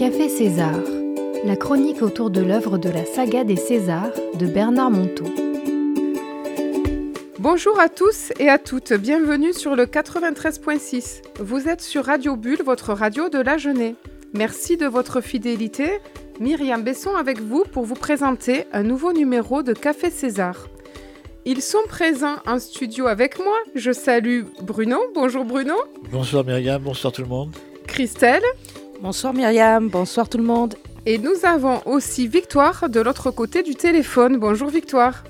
Café César, la chronique autour de l'œuvre de la saga des Césars de Bernard Monteau. Bonjour à tous et à toutes, bienvenue sur le 93.6. Vous êtes sur Radio Bulle, votre radio de la Genée. Merci de votre fidélité. Myriam Besson avec vous pour vous présenter un nouveau numéro de Café César. Ils sont présents en studio avec moi. Je salue Bruno. Bonjour Bruno. Bonsoir Myriam, bonsoir tout le monde. Christelle. Bonsoir Myriam, bonsoir tout le monde. Et nous avons aussi Victoire de l'autre côté du téléphone. Bonjour Victoire.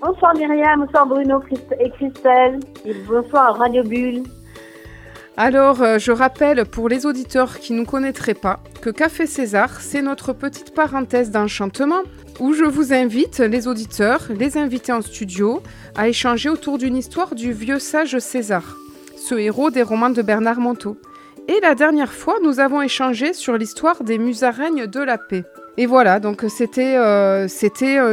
Bonsoir Myriam, bonsoir Bruno et Christelle. Et bonsoir Radio Bulle. Alors, euh, je rappelle pour les auditeurs qui ne connaîtraient pas que Café César, c'est notre petite parenthèse d'enchantement où je vous invite, les auditeurs, les invités en studio, à échanger autour d'une histoire du vieux sage César, ce héros des romans de Bernard Monteau. Et la dernière fois, nous avons échangé sur l'histoire des musaraignes de la paix. Et voilà, donc c'était euh,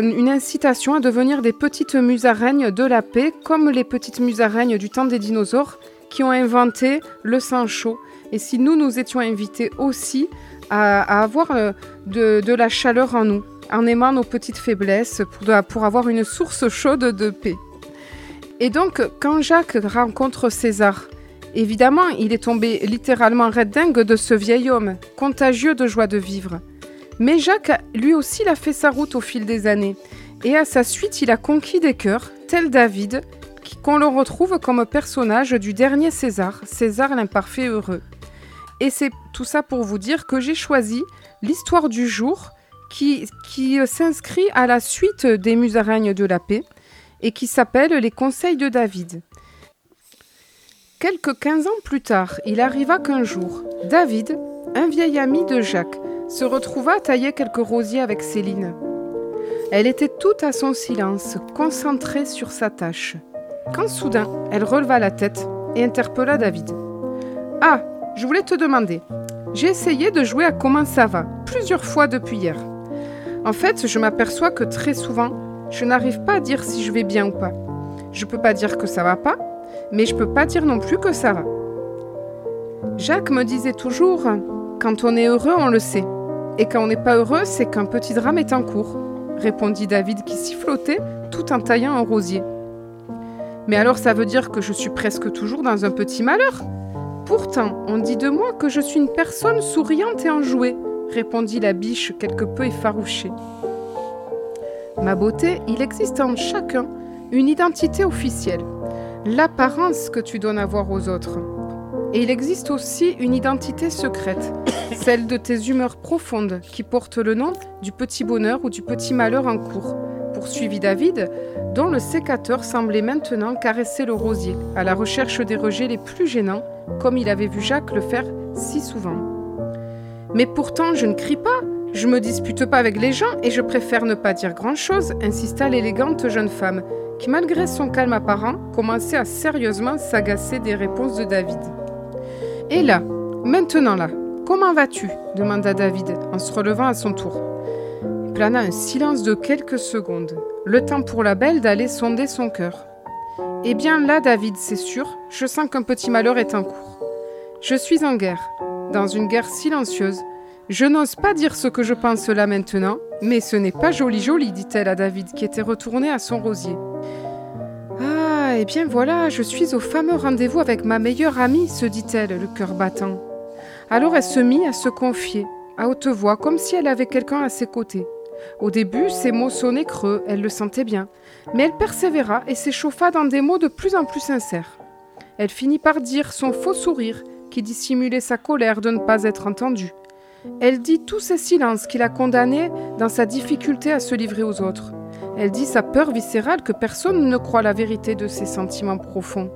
une incitation à devenir des petites musaraignes de la paix, comme les petites musaraignes du temps des dinosaures qui ont inventé le sang chaud. Et si nous, nous étions invités aussi à, avoir euh, de la chaleur en nous en aimant nos petites faiblesses pour, avoir une source chaude de paix. Et donc, quand Jacques rencontre César, évidemment, il est tombé littéralement red dingue de ce vieil homme, contagieux de joie de vivre. Mais Jacques, lui aussi, il a fait sa route au fil des années. Et à sa suite, il a conquis des cœurs, tel David, qu'on le retrouve comme personnage du dernier César, César l'imparfait heureux. Et c'est tout ça pour vous dire que j'ai choisi l'histoire du jour qui, qui s'inscrit à la suite des musaraignes de la paix et qui s'appelle Les Conseils de David. Quelques 15 ans plus tard, il arriva qu'un jour, David, un vieil ami de Jacques, se retrouva à tailler quelques rosiers avec Céline. Elle était toute à son silence, concentrée sur sa tâche. Quand soudain, elle releva la tête et interpella David. Ah, je voulais te demander. J'ai essayé de jouer à comment ça va, plusieurs fois depuis hier. En fait, je m'aperçois que très souvent, je n'arrive pas à dire si je vais bien ou pas. Je peux pas dire que ça va pas, mais je peux pas dire non plus que ça va. Jacques me disait toujours quand on est heureux, on le sait. Et quand on n'est pas heureux, c'est qu'un petit drame est en cours, répondit David qui sifflotait tout en taillant un rosier. Mais alors ça veut dire que je suis presque toujours dans un petit malheur? Pourtant, on dit de moi que je suis une personne souriante et enjouée, répondit la biche quelque peu effarouchée. Ma beauté, il existe en chacun une identité officielle, l'apparence que tu donnes à voir aux autres. Et il existe aussi une identité secrète, celle de tes humeurs profondes qui portent le nom du petit bonheur ou du petit malheur en cours, poursuivit David, dont le sécateur semblait maintenant caresser le rosier, à la recherche des rejets les plus gênants, comme il avait vu Jacques le faire si souvent. Mais pourtant, je ne crie pas, je me dispute pas avec les gens et je préfère ne pas dire grand-chose, insista l'élégante jeune femme, qui malgré son calme apparent, commençait à sérieusement s'agacer des réponses de David. Et là, maintenant là, comment vas-tu? demanda David en se relevant à son tour. Il plana un silence de quelques secondes, le temps pour la belle d'aller sonder son cœur. Eh bien là, David, c'est sûr, je sens qu'un petit malheur est en cours. Je suis en guerre, dans une guerre silencieuse. Je n'ose pas dire ce que je pense là maintenant, mais ce n'est pas joli joli, dit-elle à David, qui était retourné à son rosier. Ah, eh bien voilà, je suis au fameux rendez-vous avec ma meilleure amie, se dit-elle, le cœur battant. Alors elle se mit à se confier, à haute voix, comme si elle avait quelqu'un à ses côtés. Au début, ses mots sonnaient creux, elle le sentait bien, mais elle persévéra et s'échauffa dans des mots de plus en plus sincères. Elle finit par dire son faux sourire, qui dissimulait sa colère de ne pas être entendue. Elle dit tous ces silences qui la condamnaient dans sa difficulté à se livrer aux autres. Elle dit sa peur viscérale que personne ne croit la vérité de ses sentiments profonds.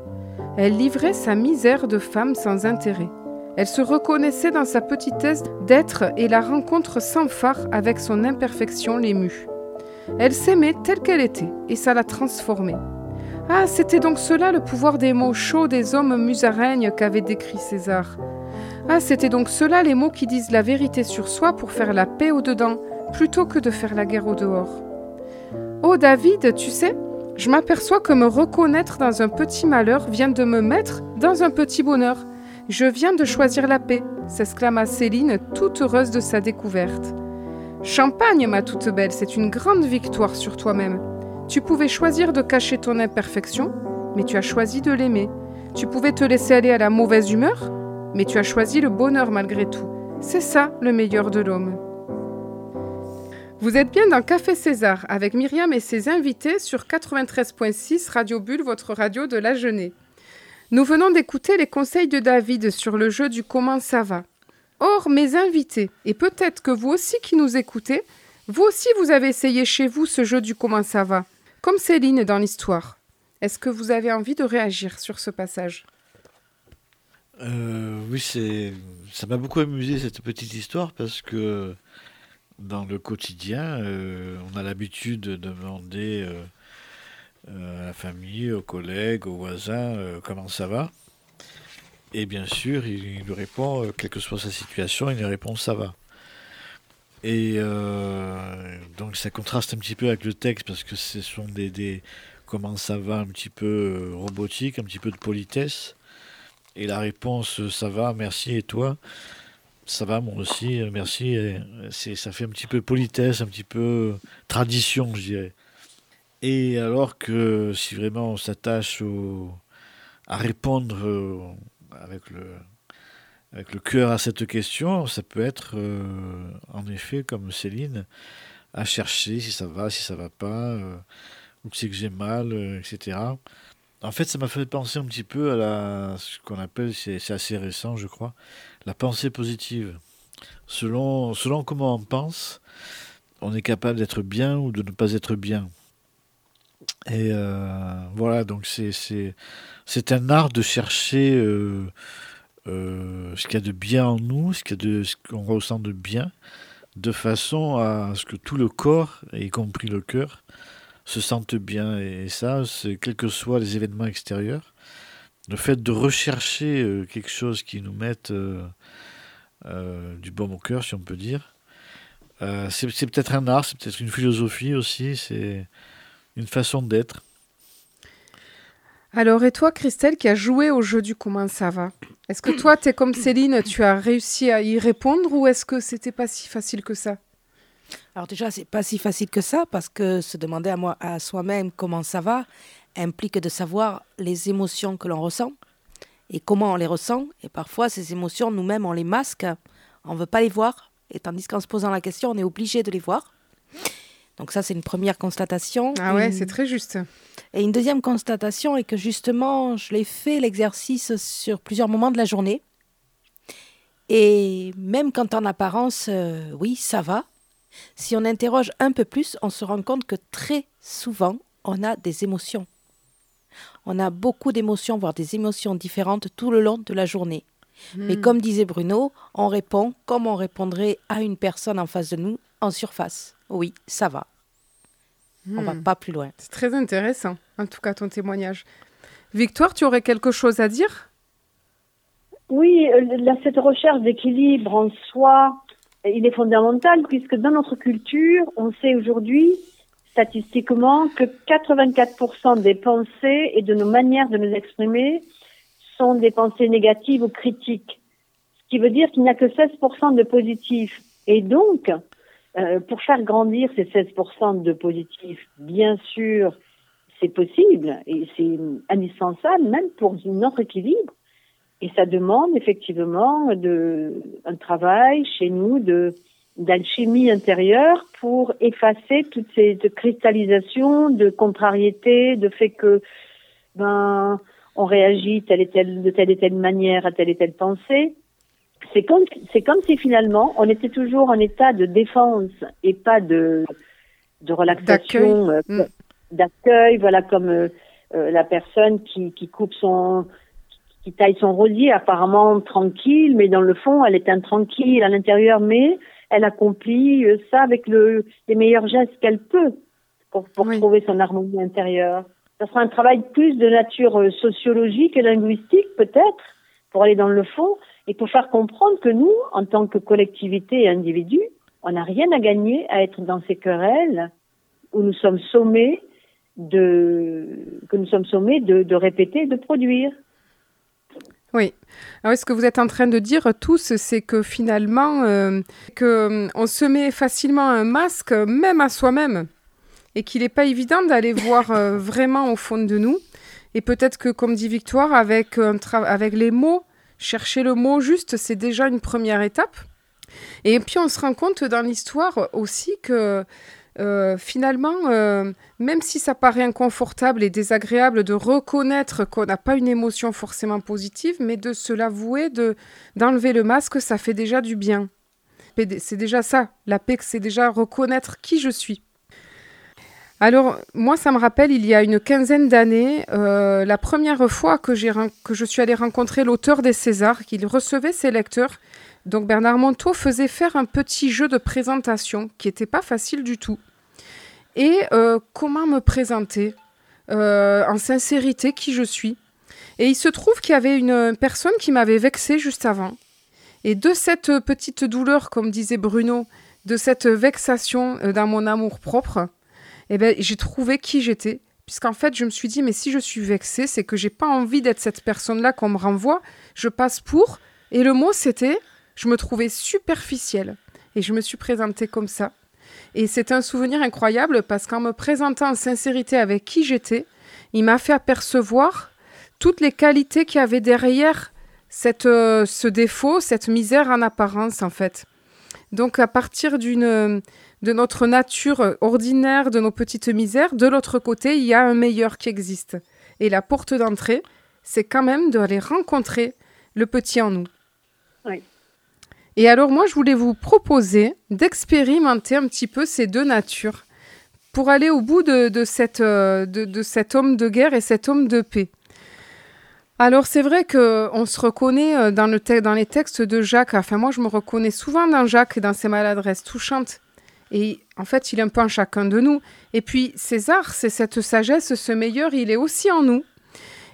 Elle livrait sa misère de femme sans intérêt. Elle se reconnaissait dans sa petitesse d'être et la rencontre sans phare avec son imperfection l'émue. Elle s'aimait telle qu'elle était, et ça la transformait. Ah, c'était donc cela le pouvoir des mots chauds des hommes musaraignes qu'avait décrit César. Ah, c'était donc cela les mots qui disent la vérité sur soi pour faire la paix au-dedans, plutôt que de faire la guerre au dehors. Oh David, tu sais, je m'aperçois que me reconnaître dans un petit malheur vient de me mettre dans un petit bonheur. Je viens de choisir la paix. s'exclama Céline, toute heureuse de sa découverte. Champagne, ma toute belle, c'est une grande victoire sur toi-même. Tu pouvais choisir de cacher ton imperfection, mais tu as choisi de l'aimer. Tu pouvais te laisser aller à la mauvaise humeur, mais tu as choisi le bonheur malgré tout. C'est ça le meilleur de l'homme. Vous êtes bien dans Café César avec Myriam et ses invités sur 93.6 Radio Bulle, votre radio de la jeunesse. Nous venons d'écouter les conseils de David sur le jeu du Comment ça va. Or, mes invités, et peut-être que vous aussi qui nous écoutez, vous aussi vous avez essayé chez vous ce jeu du comment ça va, comme Céline dans l'histoire. Est-ce que vous avez envie de réagir sur ce passage? Euh, Oui, c'est ça m'a beaucoup amusé cette petite histoire parce que dans le quotidien, euh, on a l'habitude de demander euh, à la famille, aux collègues, aux voisins comment ça va. Et bien sûr, il, lui répond, quelle que soit sa situation, il lui répond ça va. Et donc ça contraste un petit peu avec le texte parce que ce sont des, des comment ça va un petit peu robotique, un petit peu de politesse. Et la réponse ça va, merci et toi? Ça va moi aussi, merci. C'est ça fait un petit peu politesse, un petit peu tradition, je dirais. Et alors que si vraiment on s'attache à répondre avec le, cœur à cette question, ça peut être euh, en effet, comme Céline, à chercher si ça va, si ça va pas, euh, ou si que j'ai mal, euh, etc. En fait, ça m'a fait penser un petit peu à ce qu'on appelle, c'est assez récent, je crois, la pensée positive. Selon, selon comment on pense, on est capable d'être bien ou de ne pas être bien. Et voilà, donc c'est c'est un art de chercher euh, euh, ce qu'il y a de bien en nous, ce qu'on ressent de bien, de façon à ce que tout le corps, y compris le cœur, se sente bien. Et, ça, c'est quels que soient les événements extérieurs, le fait de rechercher euh, quelque chose qui nous mette du baume au cœur, si on peut dire, c'est peut-être un art, c'est peut-être une philosophie aussi, c'est une façon d'être. Alors, et toi, Christelle, qui a joué au jeu du comment ça va Est-ce que toi, tu es comme Céline, tu as réussi à y répondre ou est-ce que c'était pas si facile que ça? Alors déjà, c'est pas si facile que ça parce que se demander à, moi, à soi-même comment ça va implique de savoir les émotions que l'on ressent et comment on les ressent. Et parfois, ces émotions, nous-mêmes, on les masque, on ne veut pas les voir. Et tandis qu'en se posant la question, on est obligé de les voir. Donc ça, c'est une première constatation. Ah ouais, c'est très juste. Et une deuxième constatation est que justement, je l'ai fait l'exercice sur plusieurs moments de la journée. Et même quand en apparence, euh, oui, ça va, si on interroge un peu plus, on se rend compte que très souvent, on a des émotions. On a beaucoup d'émotions, voire des émotions différentes tout le long de la journée. Mais hmm. comme disait Bruno, on répond comme on répondrait à une personne en face de nous en surface. Oui, ça va. On va hmm. pas plus loin. C'est très intéressant, en tout cas, ton témoignage. Victoire, tu aurais quelque chose à dire? Oui, euh, cette recherche d'équilibre en soi, il est fondamental puisque dans notre culture, on sait aujourd'hui statistiquement que 84% des pensées et de nos manières de nous exprimer sont des pensées négatives ou critiques. Ce qui veut dire qu'il n'y a que 16% de positifs. Et donc, euh, pour faire grandir ces 16% de positifs, bien sûr, c'est possible et c'est indispensable même pour notre équilibre. Et ça demande effectivement de, un travail chez nous de d'alchimie intérieure pour effacer toutes ces de cristallisations, de contrariétés, de fait que ben on réagit telle et telle, de telle et telle manière à telle et telle pensée. C'est comme c'est comme si finalement on était toujours en état de défense et pas de de relaxation d'accueil. euh, d'accueil voilà comme euh, euh, la personne qui qui coupe son qui taille son rosier apparemment tranquille mais dans le fond elle est intranquille à l'intérieur mais elle accomplit ça avec le les meilleurs gestes qu'elle peut pour pour trouver son harmonie intérieure ça sera un travail plus de nature sociologique et linguistique peut-être pour aller dans le fond et pour faire comprendre que nous, en tant que collectivité et individu, on n'a rien à gagner à être dans ces querelles où nous sommes sommés de, que nous sommes sommés de, de répéter, de produire. Oui. Alors, ce que vous êtes en train de dire tous, c'est que finalement, euh, que, euh, on se met facilement un masque, même à soi-même, et qu'il n'est pas évident d'aller voir euh, vraiment au fond de nous. Et peut-être que, comme dit Victoire, avec, avec les mots, chercher le mot juste, c'est déjà une première étape. Et puis, on se rend compte dans l'histoire aussi que euh, finalement, euh, même si ça paraît inconfortable et désagréable de reconnaître qu'on n'a pas une émotion forcément positive, mais de se l'avouer, de d'enlever le masque, ça fait déjà du bien. C'est déjà ça, la paix, c'est déjà reconnaître qui je suis. Alors, moi, ça me rappelle, il y a une quinzaine d'années, euh, la première fois que, que je suis allée rencontrer l'auteur des Césars, qu'il recevait ses lecteurs. Donc, Bernard Monteau faisait faire un petit jeu de présentation qui n'était pas facile du tout. Et euh, comment me présenter euh, en sincérité qui je suis. Et il se trouve qu'il y avait une personne qui m'avait vexée juste avant. Et de cette petite douleur, comme disait Bruno, de cette vexation dans mon amour propre, eh ben, j'ai trouvé qui j'étais. Puisqu'en fait, je me suis dit, mais si je suis vexée, c'est que j'ai pas envie d'être cette personne-là qu'on me renvoie. Je passe pour. Et le mot, c'était, je me trouvais superficielle. Et je me suis présentée comme ça. Et c'est un souvenir incroyable parce qu'en me présentant en sincérité avec qui j'étais, il m'a fait apercevoir toutes les qualités qu'il y avait derrière cette, euh, ce défaut, cette misère en apparence en fait. Donc à partir d'une de notre nature ordinaire, de nos petites misères, de l'autre côté, il y a un meilleur qui existe. Et la porte d'entrée, c'est quand même d'aller rencontrer le petit en nous. Oui. Et alors moi, je voulais vous proposer d'expérimenter un petit peu ces deux natures pour aller au bout de, de cette, euh, de, de cet homme de guerre et cet homme de paix. Alors c'est vrai qu'on se reconnaît euh, dans, le te- dans les textes de Jacques, enfin moi je me reconnais souvent dans Jacques et dans ses maladresses touchantes. Et en fait il est un peu en chacun de nous. Et puis César, c'est cette sagesse, ce meilleur, il est aussi en nous.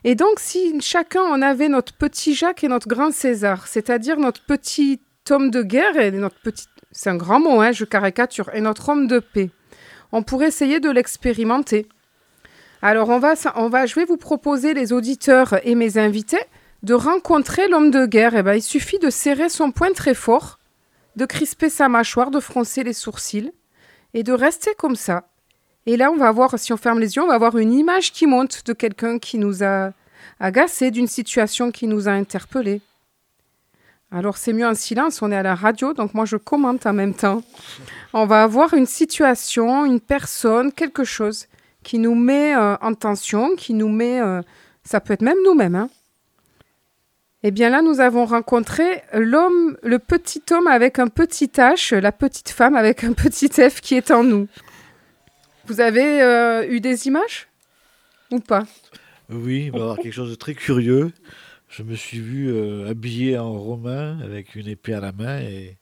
Et donc si chacun on avait notre petit Jacques et notre grand César, c'est-à-dire notre petit homme de guerre et notre petit... C'est un grand mot, hein, je caricature, et notre homme de paix. On pourrait essayer de l'expérimenter. Alors, on va, on va, je vais vous proposer, les auditeurs et mes invités, de rencontrer l'homme de guerre. Eh ben, il suffit de serrer son poing très fort, de crisper sa mâchoire, de froncer les sourcils et de rester comme ça. Et là, on va voir, si on ferme les yeux, on va voir une image qui monte de quelqu'un qui nous a agacé, d'une situation qui nous a interpellés. Alors, c'est mieux en silence, on est à la radio, donc moi je commente en même temps. On va avoir une situation, une personne, quelque chose qui nous met euh, en tension, qui nous met... euh, ça peut être même nous-mêmes. Hein. Eh bien là, nous avons rencontré l'homme, le petit homme avec un petit H, la petite femme avec un petit F qui est en nous. Vous avez euh, eu des images? Ou pas? Oui, avoir quelque chose de très curieux. Je me suis vu euh, habillé en romain avec une épée à la main et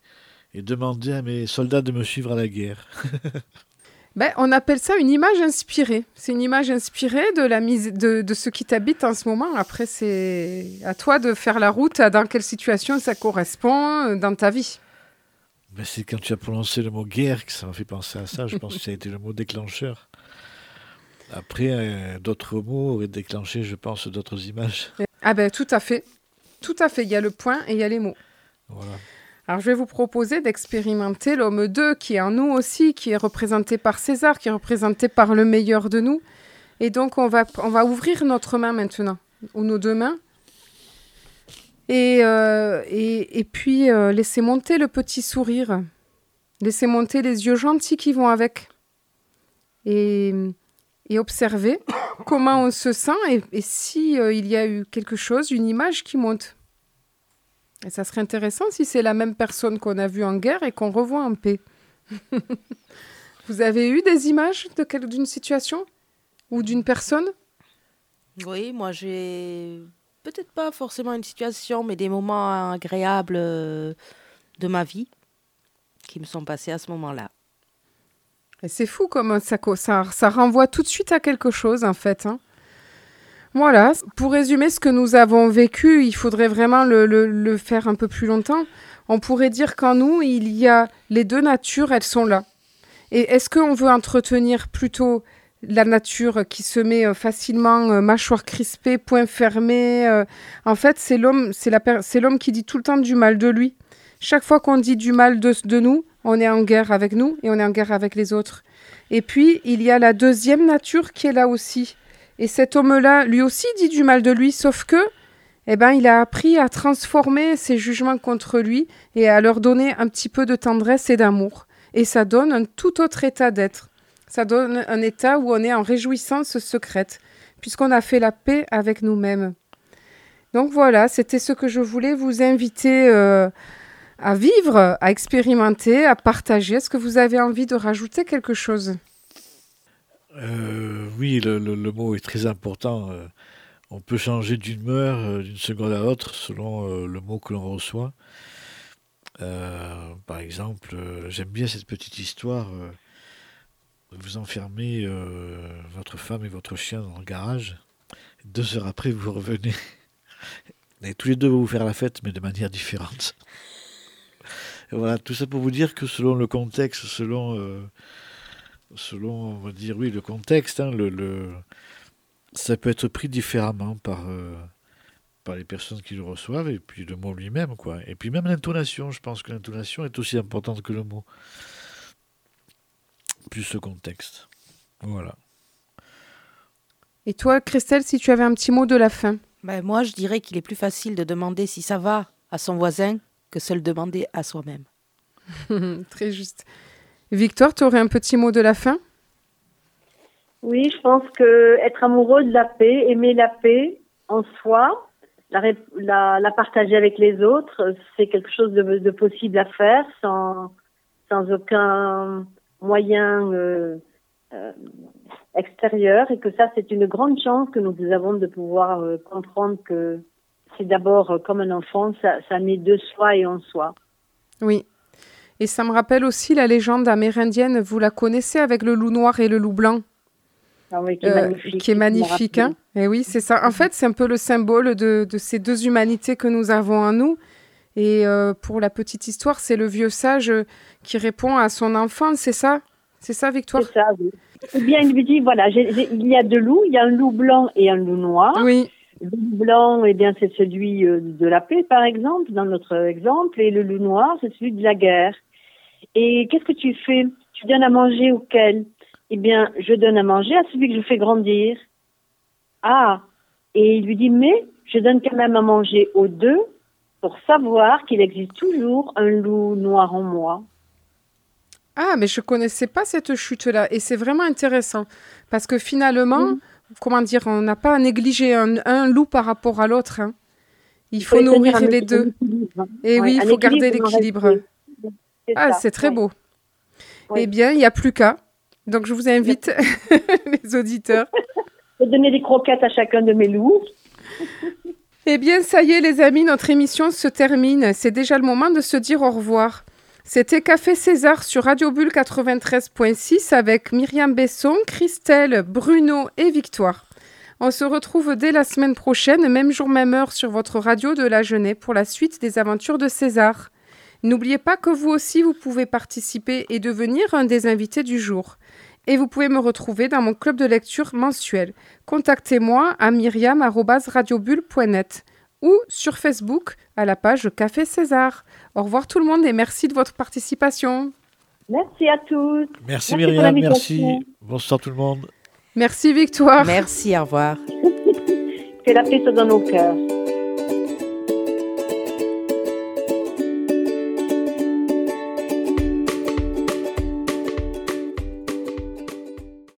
demander à mes soldats de me suivre à la guerre. ben, On appelle ça une image inspirée. C'est une image inspirée de, la mise, de, de ce qui t'habite en ce moment. Après, c'est à toi de faire la route, à dans quelle situation ça correspond euh, dans ta vie. Ben, c'est quand tu as prononcé le mot guerre que ça m'a fait penser à ça. Je pense que ça a été le mot déclencheur. Après, euh, d'autres mots auraient déclenché, je pense, d'autres images. Ah ben tout à fait. Tout à fait. Il y a le point et il y a les mots. Voilà. Alors je vais vous proposer d'expérimenter l'homme 2 qui est en nous aussi, qui est représenté par César, qui est représenté par le meilleur de nous. Et donc on va, on va ouvrir notre main maintenant, ou nos deux mains. Et, euh, et, puis euh, laisser monter le petit sourire. Laisser monter les yeux gentils qui vont avec. Et, et observer comment on se sent et, et si euh, il y a eu quelque chose, une image qui monte. Et ça serait intéressant si c'est la même personne qu'on a vue en guerre et qu'on revoit en paix. Vous avez eu des images de d'une situation ou d'une personne? Oui, moi j'ai peut-être pas forcément une situation, mais des moments agréables euh, de ma vie qui me sont passés à ce moment-là. Et c'est fou comme ça, ça, ça renvoie tout de suite à quelque chose en fait. hein. Voilà, pour résumer ce que nous avons vécu, il faudrait vraiment le, faire un peu plus longtemps. On pourrait dire qu'en nous, il y a les deux natures, elles sont là. Et est-ce qu'on veut entretenir plutôt la nature qui se met euh, facilement euh, mâchoire crispée, poing fermé. euh, en fait, c'est l'homme, c'est la c'est l'homme qui dit tout le temps du mal de lui. Chaque fois qu'on dit du mal de, de nous, on est en guerre avec nous et on est en guerre avec les autres. Et puis, il y a la deuxième nature qui est là aussi. Et cet homme-là, lui aussi, dit du mal de lui, sauf que, eh ben, il a appris à transformer ses jugements contre lui et à leur donner un petit peu de tendresse et d'amour. Et ça donne un tout autre état d'être. Ça donne un état où on est en réjouissance secrète, puisqu'on a fait la paix avec nous-mêmes. Donc voilà, c'était ce que je voulais vous inviter euh, à vivre, à expérimenter, à partager. Est-ce que vous avez envie de rajouter quelque chose? Euh, oui, le, mot est très important. euh, on peut changer d'humeur d'une seconde à l'autre selon euh, le mot que l'on reçoit. Par exemple, j'aime bien cette petite histoire. vous enfermez votre femme et votre chien dans le garage. Deux heures après, vous revenez. Et tous les deux vont vous faire la fête, mais de manière différente. Et voilà, tout ça pour vous dire que selon le contexte, selon, selon on va dire, oui, le contexte, hein, le, le- ça peut être pris différemment par, euh, par les personnes qui le reçoivent et puis le mot lui-même, quoi. Et puis même l'intonation, je pense que l'intonation est aussi importante que le mot. Plus le contexte. Voilà. Et toi, Christelle, si tu avais un petit mot de la fin Ben, moi, je dirais qu'il est plus facile de demander si ça va à son voisin que se le demander à soi-même. Très juste. Victoire, tu aurais un petit mot de la fin? Oui, je pense que être amoureux de la paix, aimer la paix en soi, la, ré- la, la partager avec les autres, c'est quelque chose de, de possible à faire sans, sans aucun moyen euh, euh, extérieur et que ça, c'est une grande chance que nous avons de pouvoir euh, comprendre que c'est d'abord comme un enfant, ça, ça naît de soi et en soi. Oui. Et ça me rappelle aussi la légende amérindienne, vous la connaissez avec le loup noir et le loup blanc? Ah oui, qui est Euh, magnifique. qui est magnifique. Hein et oui, c'est ça. En fait, c'est un peu le symbole de, de ces deux humanités que nous avons en nous. Et euh, pour la petite histoire, c'est le vieux sage euh, qui répond à son enfant, c'est ça? C'est ça, Victoire? C'est ça, oui. Ou bien il lui dit, voilà, il y a deux loups, il y a un loup blanc et un loup noir. Oui, Le loup blanc, eh bien, c'est celui de la paix, par exemple, dans notre exemple, et le loup noir, c'est celui de la guerre. Et qu'est-ce que tu fais? Tu donnes à manger auquel Eh bien, je donne à manger à celui que je fais grandir. Ah Et il lui dit, mais je donne quand même à manger aux deux pour savoir qu'il existe toujours un loup noir en moi. Ah, mais je connaissais pas cette chute-là. Et c'est vraiment intéressant. Parce que finalement, Mhm. comment dire, on n'a pas à négliger un, un loup par rapport à l'autre. hein. Il faut nourrir les deux. équilibre. Et oui, il faut garder l'équilibre. Ah, c'est très beau. Eh bien, il n'y a plus qu'à. Donc, je vous invite, les auditeurs. Je vais donner des croquettes à chacun de mes loups. Eh bien, ça y est, les amis, notre émission se termine. C'est déjà le moment de se dire au revoir. C'était Café César sur Radio Bulle 93.6 avec Myriam Besson, Christelle, Bruno et Victoire. On se retrouve dès la semaine prochaine, même jour, même heure, sur votre radio de la Genève pour la suite des aventures de César. N'oubliez pas que vous aussi, vous pouvez participer et devenir un des invités du jour. Et vous pouvez me retrouver dans mon club de lecture mensuel. Contactez-moi à myriam.radiobulle.net ou sur Facebook à la page Café César. Au revoir tout le monde et merci de votre participation. Merci à tous. Merci Myriam, merci. Bonsoir tout le monde. Merci Victoire. Merci, au revoir. Que la paix soit dans nos cœurs.